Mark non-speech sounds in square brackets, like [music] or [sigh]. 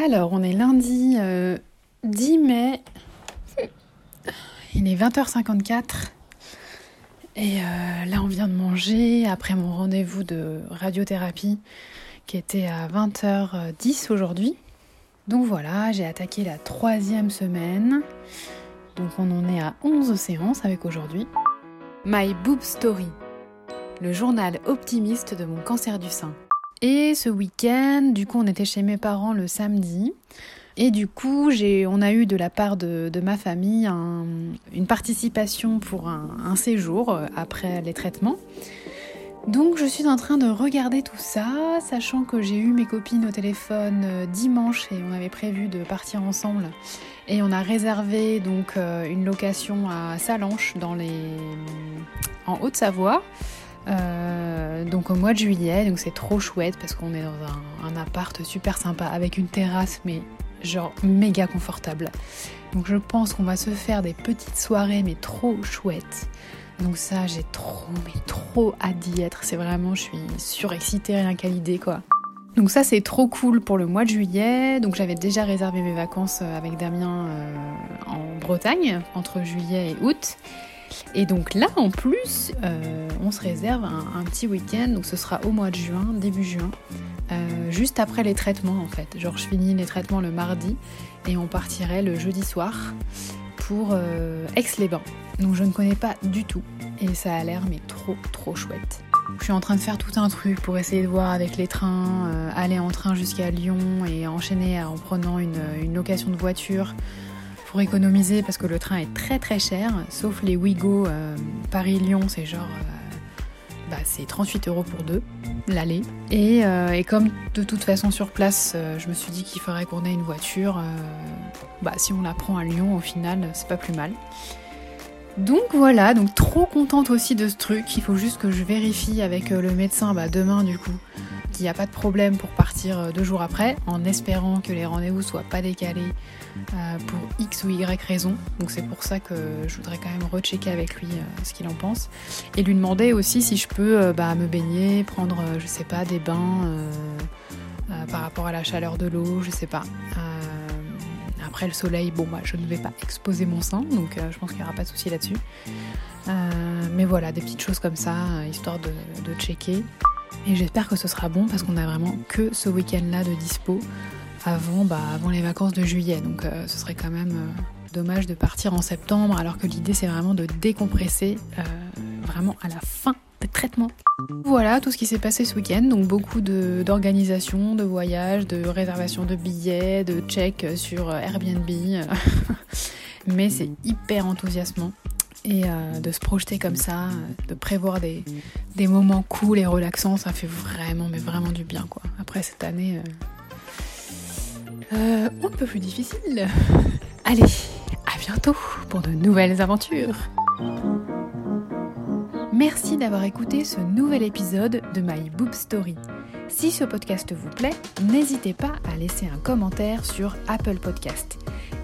Alors, on est lundi 10 euh, mai. Il est 20h54. Et euh, là, on vient de manger après mon rendez-vous de radiothérapie qui était à 20h10 aujourd'hui. Donc voilà, j'ai attaqué la troisième semaine. Donc on en est à 11 séances avec aujourd'hui. My Boob Story, le journal optimiste de mon cancer du sein. Et ce week-end, du coup, on était chez mes parents le samedi. Et du coup, on a eu de la part de, ma famille une participation pour un, séjour euh, après les traitements. Donc je suis en train de regarder tout ça, sachant que j'ai eu mes copines au téléphone euh, dimanche et on avait prévu de partir ensemble. Et on a réservé donc euh, une location à Salanches dans les... en Haute-Savoie. Euh, donc au mois de juillet, donc c'est trop chouette parce qu'on est dans un, appart super sympa avec une terrasse mais genre méga confortable. Donc je pense qu'on va se faire des petites soirées mais trop chouettes. Donc ça j'ai trop mais trop hâte d'y être. C'est vraiment je suis surexcitée rien qu'à l'idée quoi. Donc ça c'est trop cool pour le mois de juillet. Donc j'avais déjà réservé mes vacances euh, avec Damien euh, en Bretagne entre juillet et août. Et donc là, en plus, euh, on se réserve un, petit week-end, donc ce sera au mois de juin, début juin, euh, juste après les traitements en fait. Genre, je finis les traitements le mardi et on partirait le jeudi soir pour euh, Aix-les-Bains. Donc je ne connais pas du tout et ça a l'air mais trop trop chouette. Je suis en train de faire tout un truc pour essayer de voir avec les trains, aller en train jusqu'à Lyon et enchaîner en prenant une location de voiture pour économiser parce que le train est très très cher, sauf les Ouigo euh, Paris-Lyon, c'est genre. Euh, bah, c'est 38 euros pour deux, l'aller. Et, euh, et, comme de toute façon sur place, je me suis dit qu'il faudrait qu'on ait une voiture. bah, si on la prend à Lyon, au final, c'est pas plus mal. Donc voilà, donc trop contente aussi de ce truc. Il faut juste que je vérifie avec le médecin bah, demain du coup qu'il n'y a pas de problème pour partir deux jours après, en espérant que les rendez-vous soient pas décalés euh, pour X ou Y raison. Donc c'est pour ça que je voudrais quand même rechecker avec lui euh, ce qu'il en pense. Et lui demander aussi si je peux euh, bah, me baigner, prendre, je sais pas, des bains par rapport à la chaleur de l'eau, je sais pas. après le soleil, bon bah je ne vais pas exposer mon sein, donc je pense qu'il n'y aura pas de souci là-dessus. mais voilà, des petites choses comme ça, histoire de checker. Et j'espère que ce sera bon parce qu'on a vraiment que ce week-end-là de dispo avant, bah, avant les vacances de juillet. Donc euh, ce serait quand même euh, dommage de partir en septembre alors que l'idée c'est vraiment de décompresser euh, vraiment à la fin des traitements. Voilà tout ce qui s'est passé ce week-end, donc beaucoup d'organisation, de, voyages, de réservation de billets, de check sur Airbnb. [laughs] Mais c'est hyper enthousiasmant. Et de se projeter comme ça, de prévoir des, moments cool et relaxants, ça fait vraiment, mais vraiment du bien quoi. Après cette année, euh, un peu plus difficile. [laughs] Allez, à bientôt pour de nouvelles aventures. Merci d'avoir écouté ce nouvel épisode de My Boob Story. Si ce podcast vous plaît, n'hésitez pas à laisser un commentaire sur Apple Podcast.